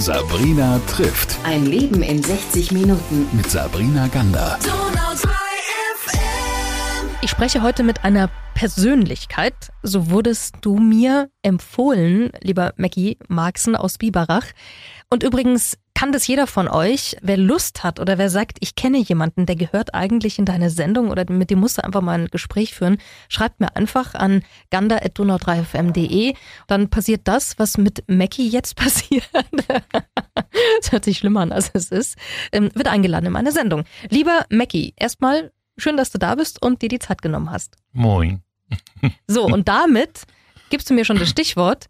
Sabrina trifft. Ein Leben in 60 Minuten. Mit Sabrina Gander. Ich spreche heute mit einer Persönlichkeit. So wurdest du mir empfohlen, lieber Mackie Marxen aus Biberach. Und übrigens kann das jeder von euch, wer Lust hat oder wer sagt, ich kenne jemanden, der gehört eigentlich in deine Sendung oder mit dem musst du einfach mal ein Gespräch führen, schreibt mir einfach an ganda.donau3fm.de. Dann passiert das, was mit Mackie jetzt passiert. das hört sich schlimmer an, als es ist. Ähm, wird eingeladen in meine Sendung. Lieber Mackie, erstmal schön, dass du da bist und dir die Zeit genommen hast. Moin. So, und damit gibst du mir schon das Stichwort.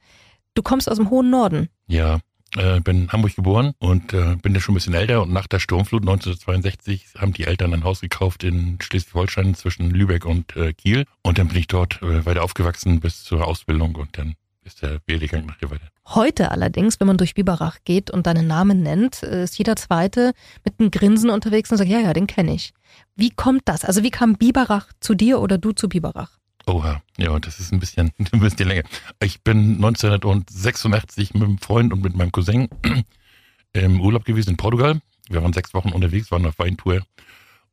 Du kommst aus dem hohen Norden. Ja, äh, bin in Hamburg geboren und äh, bin ja schon ein bisschen älter und nach der Sturmflut 1962 haben die Eltern ein Haus gekauft in Schleswig-Holstein zwischen Lübeck und äh, Kiel und dann bin ich dort weiter aufgewachsen bis zur Ausbildung und dann ist der Werdegang nach hier weiter. Heute allerdings, wenn man durch Biberach geht und deinen Namen nennt, ist jeder Zweite mit einem Grinsen unterwegs und sagt, ja, ja, den kenne ich. Wie kommt das? Also wie kam Biberach zu dir oder du zu Biberach? Oha, ja, das ist ein bisschen, ein bisschen länger. Ich bin 1986 mit einem Freund und mit meinem Cousin im Urlaub gewesen in Portugal. Wir waren sechs Wochen unterwegs, waren auf Weintour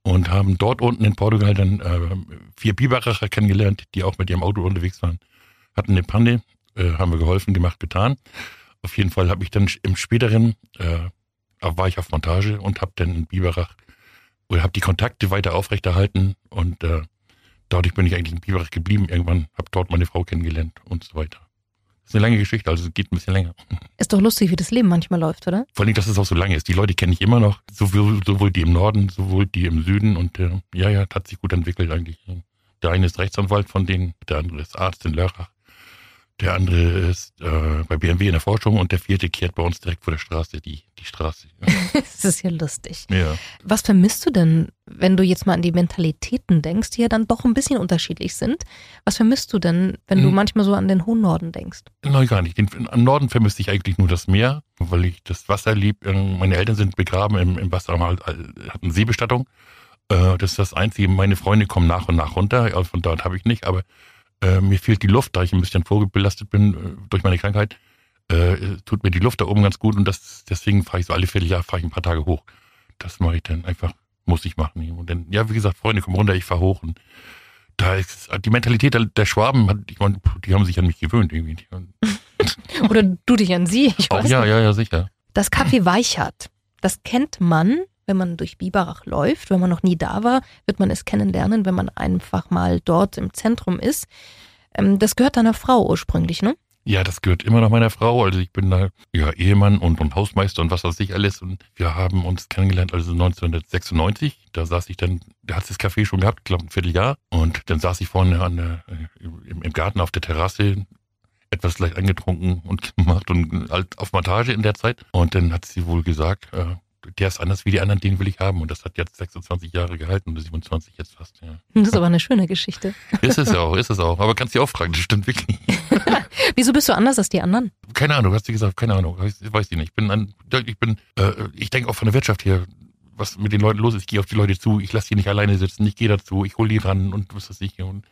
und haben dort unten in Portugal dann äh, vier Biberacher kennengelernt, die auch mit ihrem Auto unterwegs waren. Hatten eine Panne, äh, haben wir geholfen, gemacht, getan. Auf jeden Fall habe ich dann im späteren, äh, war ich auf Montage und habe dann in Biberach, oder habe die Kontakte weiter aufrechterhalten und äh, dadurch bin ich eigentlich in Biberach geblieben. Irgendwann habe dort meine Frau kennengelernt und so weiter. Das ist eine lange Geschichte, also es geht ein bisschen länger. Ist doch lustig, wie das Leben manchmal läuft, oder? Vor allem, dass es auch so lange ist. Die Leute kenne ich immer noch, sowohl, sowohl die im Norden, sowohl die im Süden und äh, ja, ja, hat sich gut entwickelt eigentlich. Der eine ist Rechtsanwalt von denen, der andere ist Arzt in Lörrach. Der andere ist äh, bei BMW in der Forschung und der vierte kehrt bei uns direkt vor der Straße, die, die Straße. das ist ja lustig. Ja. Was vermisst du denn, wenn du jetzt mal an die Mentalitäten denkst, die ja dann doch ein bisschen unterschiedlich sind? Was vermisst du denn, wenn du Hm. manchmal so an den hohen Norden denkst? Nein, gar nicht. Den, am Norden vermisse ich eigentlich nur das Meer, weil ich das Wasser lieb. Ähm, Meine Eltern sind begraben im, im Wasser, haben halt, äh, hatten Seebestattung. Äh, Das ist das Einzige. Meine Freunde kommen nach und nach runter. Von dort habe ich nicht, aber äh, mir fehlt die Luft, da ich ein bisschen vorbelastet bin äh, durch meine Krankheit. Äh, tut mir die Luft da oben ganz gut und das, deswegen fahre ich so alle Vierteljahr fahre ich ein paar Tage hoch. Das mache ich dann einfach, muss ich machen. Und dann, ja, wie gesagt, Freunde kommen runter, ich fahre hoch und da ist die Mentalität der, der Schwaben, hat, ich meine, die haben sich an mich gewöhnt irgendwie. Oder du dich an sie? Ich auch, weiß ja, nicht. ja, ja, sicher. Das Café Weichert, das kennt man, wenn man durch Biberach läuft. Wenn man noch nie da war, wird man es kennenlernen, wenn man einfach mal dort im Zentrum ist. Ähm, Das gehört deiner Frau ursprünglich, ne? Ja, das gehört immer noch meiner Frau. Also ich bin da ja Ehemann und, und Hausmeister und was weiß ich alles. Und wir haben uns kennengelernt, also 1996. Da saß ich dann, da hat das Café schon gehabt, glaube ein Vierteljahr. Und dann saß ich vorne an der, äh, im, im Garten auf der Terrasse, etwas leicht angetrunken und gemacht und halt auf Montage in der Zeit. Und dann hat sie wohl gesagt, äh, der ist anders wie die anderen, den will ich haben. Und das hat jetzt 26 Jahre gehalten und 27 jetzt fast. Ja. Das ist aber eine schöne Geschichte. Ist es auch, ist es auch. Aber kannst du auch fragen, das stimmt wirklich. Wieso bist du anders als die anderen? Keine Ahnung, hast du gesagt, keine Ahnung, weiß, weiß ich nicht. Ich bin, ein, ich bin, äh, ich denke auch von der Wirtschaft her, was mit den Leuten los ist. Ich gehe auf die Leute zu, ich lasse die nicht alleine sitzen, ich gehe dazu, ich hole die ran und was weiß ich. Und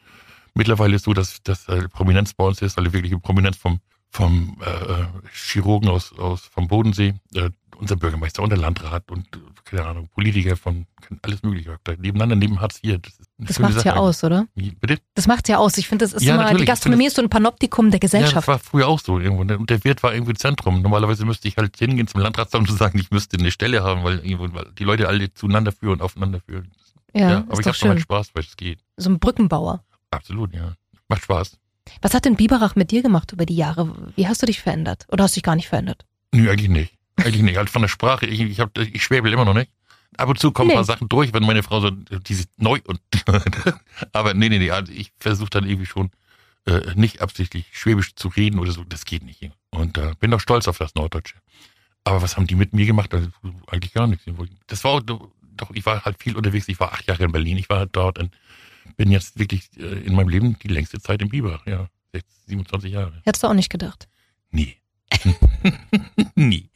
mittlerweile ist so, dass, dass äh, Prominenz bei uns ist, also wirkliche Prominenz vom, vom äh, Chirurgen aus, aus vom Bodensee, äh, unser Bürgermeister und der Landrat und keine Ahnung, Politiker von alles mögliche. Nebeneinander neben Hartz IV. Das, Das Sache ja aus, oder? Bitte? Das macht's ja aus. Ich finde, das ist Ja, immer, die natürlich. Ich Gastronomie ist so ein Panoptikum der Ja, das Gesellschaft. war früher auch so irgendwo. ne? Und der Wirt war irgendwie Zentrum. Normalerweise müsste ich halt hingehen zum Landratsamt und sagen, ich müsste eine Stelle haben, weil, irgendwo, weil die Leute alle zueinander führen und aufeinander führen. ja, aber ist ich habe schon mal. Spaß, weil es geht. So ein Brückenbauer. Absolut, ja. Macht Spaß. Was hat denn Biberach mit dir gemacht über die Jahre? Wie hast du dich verändert? Oder hast du dich gar nicht verändert? Nö, eigentlich nicht. Eigentlich nicht. Halt von der Sprache, ich, ich, hab, ich schwäbel immer noch nicht. Ab und zu kommen ein Nee. paar Sachen durch, wenn meine Frau so, die ist neu und, aber nee, nee, nee, also ich versuche dann irgendwie schon, äh, nicht absichtlich Schwäbisch zu reden oder so, das geht nicht. Und äh, bin doch stolz auf das Norddeutsche. Aber was haben die mit mir gemacht? Also, eigentlich gar nichts. Das war doch, ich war halt viel unterwegs. Ich war acht Jahre in Berlin. Ich war halt dort und bin jetzt wirklich äh, in meinem Leben die längste Zeit in Biberach. Ja, 16, 27 Jahre. Hättest du auch nicht gedacht. Nie. Nie.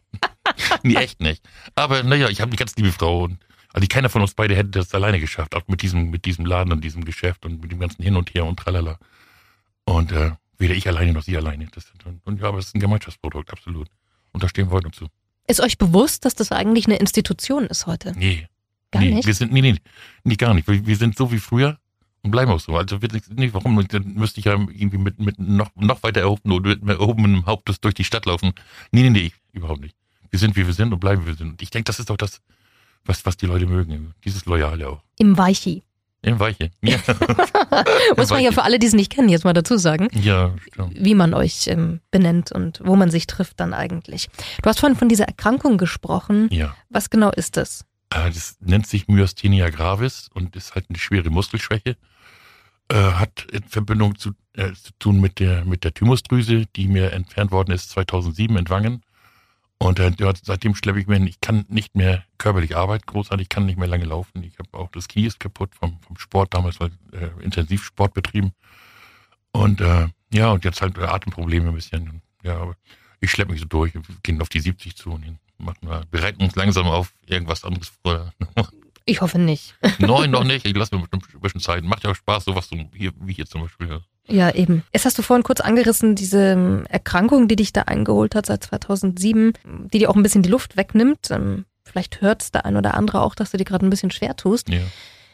Nie, echt nicht. Aber naja, ich habe eine ganz liebe Frau und also keiner von uns beide hätte das alleine geschafft, auch mit diesem, mit diesem Laden und diesem Geschäft und mit dem ganzen Hin und Her und tralala. Und äh, weder ich alleine noch sie alleine. Das, und, und ja, aber es ist ein Gemeinschaftsprodukt, absolut. Und da stehen wir heute noch zu. Ist euch bewusst, dass das eigentlich eine Institution ist heute? Nee. Gar nee, nicht? Wir sind, nee, nee, nee, gar nicht. Wir, wir sind so wie früher und bleiben auch so. Also wir, nee, warum? Dann müsste ich ja irgendwie mit, mit noch, noch weiter erhoben oder mit erhobenem Haupt durch die Stadt laufen. Nee, nee, nee, überhaupt nicht. Wir sind, wie wir sind und bleiben, wie wir sind. Und ich denke, das ist doch das, was, was die Leute mögen. Dieses Loyale auch. Im Weichi. Im Weiche. Ja, Muss man ja für alle, die es nicht kennen, jetzt mal dazu sagen, ja stimmt. wie man euch ähm, benennt und wo man sich trifft dann eigentlich. Du hast vorhin von dieser Erkrankung gesprochen. Ja. Was genau ist das? Äh, Das nennt sich Myasthenia gravis und ist halt eine schwere Muskelschwäche. Äh, hat in Verbindung zu, äh, zu tun mit der, mit der Thymusdrüse, die mir entfernt worden ist 2007 in Wangen. Und äh, seitdem schleppe ich mir, hin. ich kann nicht mehr körperlich arbeiten, großartig, ich kann nicht mehr lange laufen. Ich habe auch das Knie ist kaputt vom, vom Sport, damals war äh, Intensivsport betrieben. Und äh, ja, und jetzt halt äh, Atemprobleme ein bisschen. Ja, aber ich schleppe mich so durch, wir gehen auf die 70 zu und machen wir, bereiten uns langsam auf irgendwas anderes vor. Ich hoffe nicht. Nein, noch nicht. Ich lasse mir bestimmt ein bisschen Zeit. Macht ja auch Spaß, sowas so hier, wie hier zum Beispiel. Ja, eben. Jetzt hast du vorhin kurz angerissen, diese ähm, Erkrankung, die dich da eingeholt hat seit 2007, die dir auch ein bisschen die Luft wegnimmt. Ähm, Vielleicht hört der ein oder andere auch, dass du dir gerade ein bisschen schwer tust. Ja.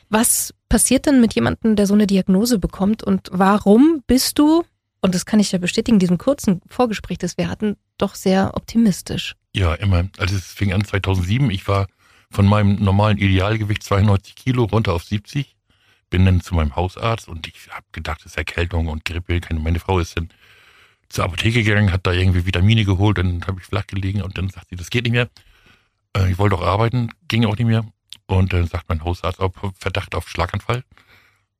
Was passiert denn mit jemandem, der so eine Diagnose bekommt und warum bist du, und das kann ich ja bestätigen, in diesem kurzen Vorgespräch, das wir hatten, doch sehr optimistisch? Ja, immer. Also es fing an 2007. Ich war von meinem normalen Idealgewicht 92 Kilo runter auf 70. Bin dann zu meinem Hausarzt und ich habe gedacht, das ist Erkältung und Grippe. Meine Frau ist dann zur Apotheke gegangen, hat da irgendwie Vitamine geholt, dann habe ich flach gelegen und dann sagt sie, das geht nicht mehr. Äh, Ich wollte auch arbeiten, ging auch nicht mehr. Und dann sagt mein Hausarzt, auf Verdacht auf Schlaganfall.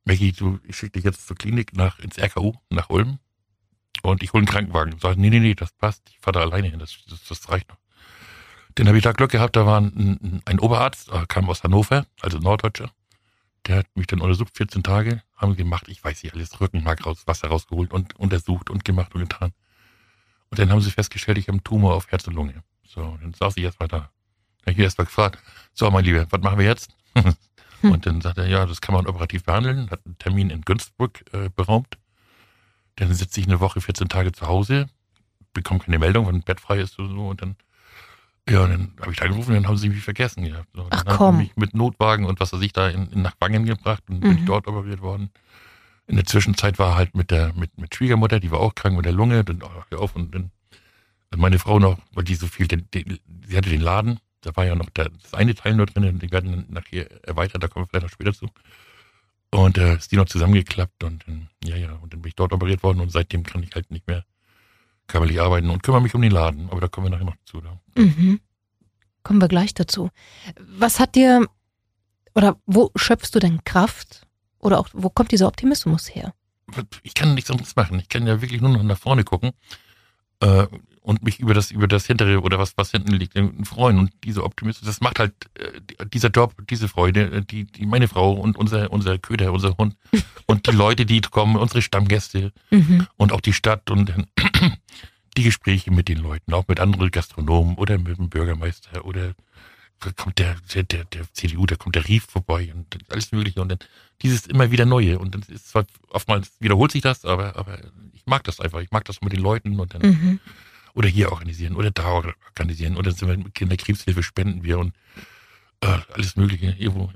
Maggie, du, ich schicke dich jetzt zur Klinik nach ins RKU, nach Ulm. Und ich hole einen Krankenwagen. Sag, nee, nee, nee, das passt. Ich fahre da alleine hin, das, das, das reicht noch. Dann habe ich da Glück gehabt, da war ein, ein, ein Oberarzt, äh, kam aus Hannover, also Norddeutscher. Der hat mich dann untersucht, 14 Tage, haben gemacht, ich weiß nicht alles, Rückenmark raus, Wasser rausgeholt und untersucht und gemacht und getan. Und dann haben sie festgestellt, ich habe einen Tumor auf Herz und Lunge. So, dann saß ich erst mal da. Dann habe ich erst mal gefragt, so mein Lieber, was machen wir jetzt? und dann sagt er, ja, das kann man operativ behandeln, hat einen Termin in Günzburg äh, beraumt. Dann sitze ich eine Woche, 14 Tage zu Hause, bekomme keine Meldung, wenn ein Bett frei ist oder so. Und dann, ja, und dann habe ich da angerufen, dann haben sie mich vergessen gehabt. So, Ach, komm. mich mit Notwagen und was weiß ich da in, in nach Wangen gebracht und bin Mhm. ich dort operiert worden. In der Zwischenzeit war halt mit der mit, mit Schwiegermutter, die war auch krank mit der Lunge, dann hör auf und dann und meine Frau noch, weil die so viel, den, den, sie hatte den Laden, da war ja noch der, das eine Teil nur drin, die werden dann nachher erweitert, da kommen wir vielleicht noch später zu. Und äh, ist die noch zusammengeklappt und dann, ja, ja, und dann bin ich dort operiert worden und seitdem kann ich halt nicht mehr körperlich arbeiten und kümmere mich um den Laden, aber da kommen wir nachher noch zu. Da. Mhm. Kommen wir gleich dazu. Was hat dir, oder wo schöpfst du denn Kraft? Oder auch, wo kommt dieser Optimismus her? ich kann nichts anderes machen. Ich kann ja wirklich nur noch nach vorne gucken äh, und mich über das über das hintere oder was was hinten liegt freuen und diese Optimismus. Das macht halt äh, die- dieser Job, diese Freude, äh, die die meine Frau und unser unser Köder, unser Hund und die Leute, die kommen, unsere Stammgäste Mhm. und auch die Stadt und die Gespräche mit den Leuten, auch mit anderen Gastronomen oder mit dem Bürgermeister oder da kommt der, der, der, der CDU, da kommt der Rief vorbei und alles Mögliche und dann dieses immer wieder Neue und dann ist zwar oftmals wiederholt sich das, aber, aber ich mag das einfach. Ich mag das mit den Leuten und dann Mhm. Oder hier organisieren oder da organisieren oder sind wir mit Kinderkrebshilfe spenden wir und äh, alles Mögliche irgendwo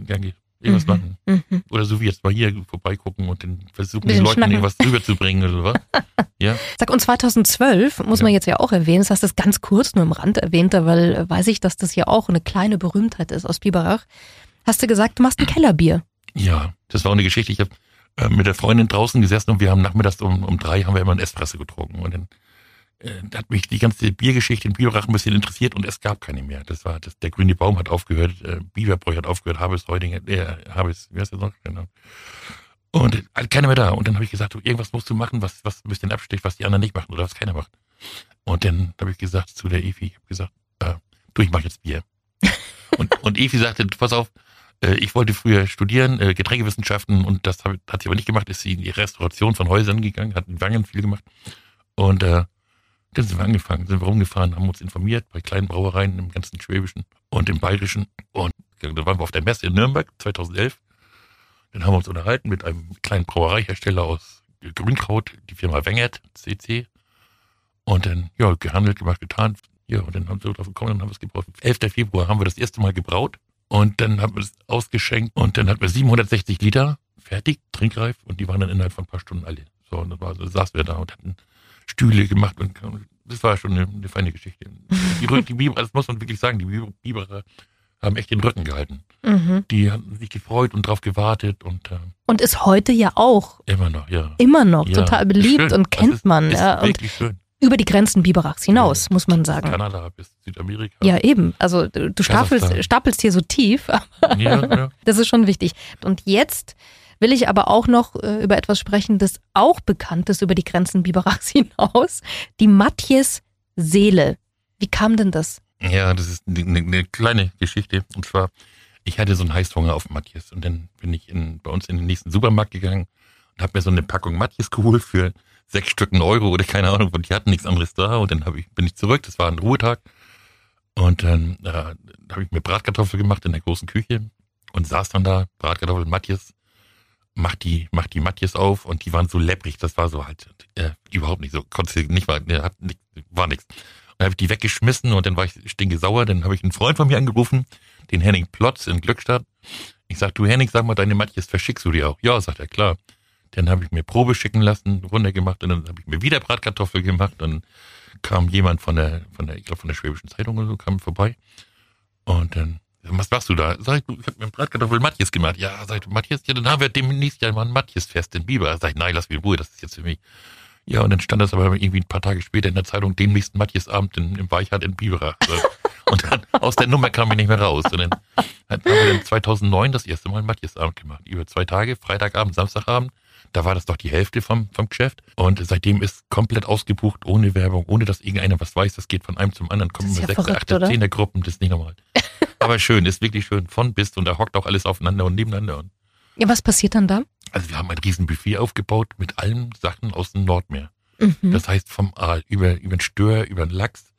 irgendwas Mhm. machen. Mhm. Oder so wie jetzt mal hier vorbeigucken und dann versuchen, den Leuten schnacken. irgendwas rüberzubringen oder was. Ja. Sag, und 2012 muss Ja. man jetzt ja auch erwähnen, das hast du es ganz kurz nur im Rand erwähnt, weil äh, weiß ich, dass das ja auch eine kleine Berühmtheit ist aus Biberach. Hast du gesagt, du machst ein Kellerbier. Ja, das war auch eine Geschichte. Ich habe äh, mit der Freundin draußen gesessen und wir haben nachmittags um, um drei haben wir immer einen Espresso getrunken. Und dann äh, hat mich die ganze Biergeschichte in Biberach ein bisschen interessiert und es gab keine mehr. Das war das, der grüne Baum hat aufgehört, äh, Biberbräu hat aufgehört, Habes Heudinger, äh, Habes, wie heißt das noch? Genau. Und äh, keiner mehr da. Und dann habe ich gesagt, irgendwas musst du machen, was, was ein bisschen absticht, was die anderen nicht machen oder was keiner macht. Und dann habe ich gesagt zu der Evi, ich habe gesagt, äh, du, ich mache jetzt Bier. und, und Evi sagte, pass auf, äh, ich wollte früher studieren, äh, Getränkewissenschaften und das hab, hat sie aber nicht gemacht, ist sie in die Restauration von Häusern gegangen, hat in Wangen viel gemacht. Und äh, dann sind wir angefangen, sind wir rumgefahren, haben uns informiert bei kleinen Brauereien im ganzen Schwäbischen und im Bayerischen. Und dann waren wir auf der Messe in Nürnberg 2011. Dann haben wir uns unterhalten mit einem kleinen Brauereihersteller aus Grünkraut, die Firma Wengert, CC. Und dann, ja, gehandelt, gemacht, getan. Ja, und dann haben wir drauf gekommen, dann haben es gebraut. 11. Februar haben wir das erste Mal gebraut und dann haben wir es ausgeschenkt und dann hatten wir 760 Liter fertig, trinkreif und die waren dann innerhalb von ein paar Stunden alle. So, und dann, war, dann saßen wir da und hatten Stühle gemacht und das war schon eine, eine feine Geschichte. Die, die Biber, das muss man wirklich sagen, die Biber- Biberer haben echt den Rücken gehalten. Mhm. Die haben sich gefreut und drauf gewartet und äh, Und ist heute ja auch immer noch, ja. immer noch Ja, total beliebt und kennt ist, man. Ist Ja, und schön. über die Grenzen Biberachs hinaus, Ja. muss man sagen. Kanada bis Südamerika. Ja, eben. Also du du stapelst, stapelst hier so tief. ja, ja. Das ist schon wichtig. Und jetzt will ich aber auch noch äh, über etwas sprechen, das auch bekannt ist über die Grenzen Biberachs hinaus. Die Matjes Seele. Wie kam denn das? Ja, das ist eine, eine kleine Geschichte. Und zwar, ich hatte so einen Heißhunger auf Matthias. Und dann bin ich in, bei uns in den nächsten Supermarkt gegangen und habe mir so eine Packung Matthias geholt für sechs Stück einen Euro oder keine Ahnung. Und die hatten nichts anderes da. Und dann ich, bin ich zurück. Das war ein Ruhetag. Und dann äh, habe ich mir Bratkartoffeln gemacht in der großen Küche und saß dann da, Bratkartoffeln, Matthias, mach die, mach die Matthias auf und die waren so lepprig, das war so halt äh, überhaupt nicht so, konnte nicht mal, ne, hat war nichts. Dann habe ich die weggeschmissen und dann war ich stinkesauer, dann habe ich einen Freund von mir angerufen, den Henning Plotz in Glückstadt. Ich sag, du Henning, sag mal, deine Matthias verschickst du die auch? Ja, sagt er, klar. Dann habe ich mir Probe schicken lassen, runtergemacht und dann habe ich mir wieder Bratkartoffel gemacht. Dann kam jemand von der, von der, ich glaube von der Schwäbischen Zeitung oder so, kam vorbei. Und dann, was machst du da? Sag ich, du, ich habe mir Bratkartoffel Matthias gemacht. Ja, sag ich, Matthias, ja, dann haben wir demnächst ja mal ein Matthias-Fest in Biber. Sag ich, nein, lass mich in Ruhe, das ist jetzt für mich. Ja, und dann stand das aber irgendwie ein paar Tage später in der Zeitung, demnächst Matthias-Abend in, im Weichert in Biberach. So. Und dann, aus der Nummer kam ich nicht mehr raus. Und dann haben wir dann 2009 das erste Mal einen Matthias-Abend gemacht. Über zwei Tage, Freitagabend, Samstagabend. Da war das doch die Hälfte vom, vom Geschäft. Und seitdem ist komplett ausgebucht, ohne Werbung, ohne dass irgendeiner was weiß. Das geht von einem zum anderen. Kommen immer ja sechs, verrückt, acht, oder? zehn Gruppen. Das ist nicht normal. Aber schön, ist wirklich schön. Von bis. Und da hockt auch alles aufeinander und nebeneinander. Und Ja, was passiert dann da? also wir haben ein riesen Buffet aufgebaut mit allen Sachen aus dem Nordmeer. Mhm. Das heißt vom Aal über, über den Stör, über den Lachs,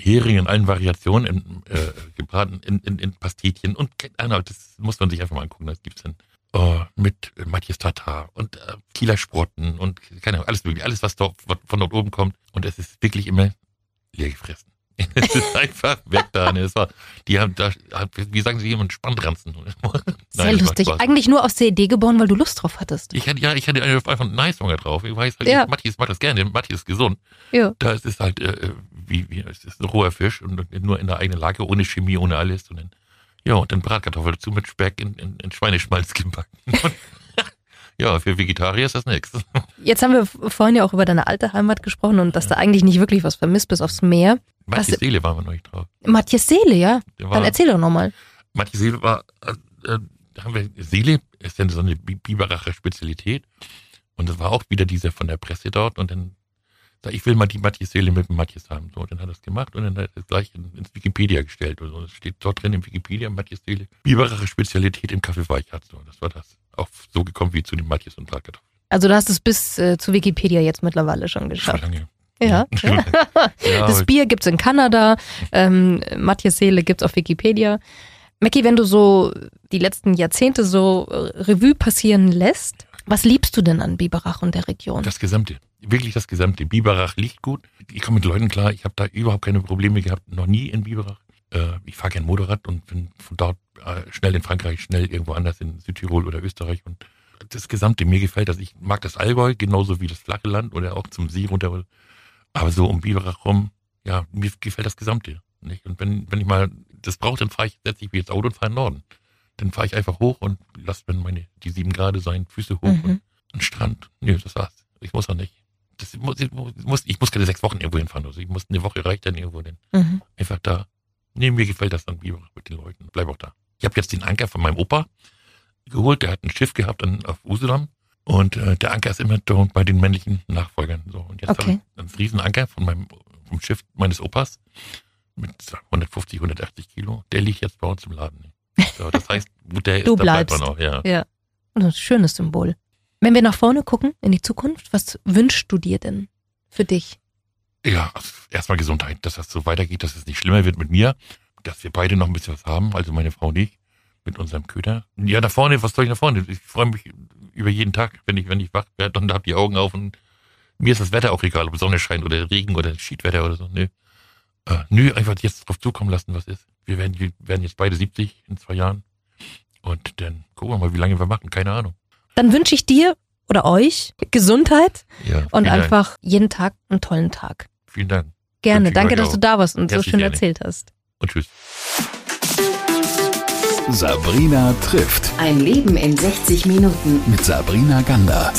Hering in allen Variationen, in, äh, gebraten in, in, in Pastetchen und keine Ahnung, das muss man sich einfach mal angucken, das gibt's dann. Oh, mit äh, Matthias Tatar und äh, Kieler Sprotten und keine Ahnung, alles mögliche, alles was dort, was von dort oben kommt und es ist wirklich immer leer gefressen. es ist einfach weg da. Ne? Es war, die haben da, wie sagen sie jemand, Spannranzen. Sehr Nein, lustig. Eigentlich nur aus der Idee geboren, weil du Lust drauf hattest. Ich hatte, ja, ich hatte einfach einen Nice-Hunger drauf. Ich weiß halt, Ja. Matthias macht das gerne, Matthias ist gesund. Ja. Da ist es halt, äh, wie, wie, es ist ein roher Fisch und nur in der eigenen Lage, ohne Chemie, ohne alles. Und dann, ja, und dann Bratkartoffel dazu mit Speck in, in, in Schweineschmalz gebacken. Und, ja, für Vegetarier ist das nichts. Jetzt haben wir vorhin ja auch über deine alte Heimat gesprochen und dass da eigentlich nicht wirklich was vermisst bis aufs Meer. Matthias Seele waren wir noch nicht drauf. Matthias Seele, ja? Der Dann war, erzähl doch nochmal. Matthias Seele war, äh, äh, da haben wir, Seele ist dann so eine Bi- Biberacher Spezialität. Und das war auch wieder dieser von der Presse dort. Und dann sag ich will mal die Matthias Seele mit dem Matthias haben. So, dann hat er es gemacht und dann hat er es gleich in, ins Wikipedia gestellt. Und so. Es steht dort drin im Wikipedia Matthias Seele. Biberacher Spezialität im Kaffee Weichert. So, das war das. Auch so gekommen wie zu den Matthias und Bratkartoffeln. Also du hast es bis äh, zu Wikipedia jetzt mittlerweile schon geschafft. Ja. Schon lange. ja Das aber- Bier gibt's in Kanada, ähm, Matthias Seele gibt's auf Wikipedia. Mackie, wenn du so die letzten Jahrzehnte so Revue passieren lässt, was liebst du denn an Biberach und der Region? Das Gesamte. Wirklich das Gesamte. Biberach liegt gut. Ich komme mit Leuten klar. Ich habe da überhaupt keine Probleme gehabt. Noch nie in Biberach. Äh, ich fahre gern Motorrad und bin von dort äh, schnell in Frankreich, schnell irgendwo anders in Südtirol oder Österreich. Und das Gesamte, mir gefällt das. Ich mag das Allgäu genauso wie das flache Land oder auch zum See runter. Aber so um Biberach rum, ja, mir gefällt das Gesamte. Nicht? Und wenn, wenn ich mal das brauche, dann fahre ich, setze ich mich ins Auto und fahre in den Norden. Dann fahre ich einfach hoch und lasse mir meine, die sieben Grad sein, Füße hoch Mhm. und ein Strand. Nee, das war's. Ich muss auch nicht. Das muss, ich, muss, ich muss keine sechs Wochen irgendwo hinfahren. Also ich muss eine Woche reicht dann irgendwo denn Mhm. einfach da. Nee, mir gefällt das dann Biberach mit den Leuten. Bleib auch da. Ich habe jetzt den Anker von meinem Opa geholt. Der hat ein Schiff gehabt an, auf Usedom. Und äh, der Anker ist immer dort bei den männlichen Nachfolgern. So. Und jetzt Okay. habe ich einen Riesenanker von meinem, vom Schiff meines Opas mit 150, 180 Kilo. Der liegt jetzt bei uns im Laden. So, das heißt, wo der Du ist, da bleibt bleibst. man auch, ja. Ja. Und ein schönes Symbol. Wenn wir nach vorne gucken, in die Zukunft, was wünschst du dir denn für dich? Ja, erstmal Gesundheit, dass das so weitergeht, dass es nicht schlimmer wird mit mir, dass wir beide noch ein bisschen was haben, also meine Frau und ich, mit unserem Köder. Ja, nach vorne, was soll ich nach vorne? Ich freue mich über jeden Tag, wenn ich, wenn ich wach werde und habe die Augen auf und mir ist das Wetter auch egal, ob Sonne scheint oder Regen oder Schiedwetter oder so. Nee. Äh, nö, einfach jetzt drauf zukommen lassen, was ist. Wir werden, wir werden jetzt beide 70 in zwei Jahren. Und dann gucken wir mal, wie lange wir machen. Keine Ahnung. Dann wünsche ich dir oder euch Gesundheit Ja, und vielen einfach jeden Tag einen tollen Tag. Dank. Vielen Dank. Gerne. Wünsche ich Danke, euch dass auch. du da warst und so Herzlich schön gerne. erzählt hast. Und tschüss. Sabrina trifft Ein Leben in 60 Minuten. mit Sabrina Gander.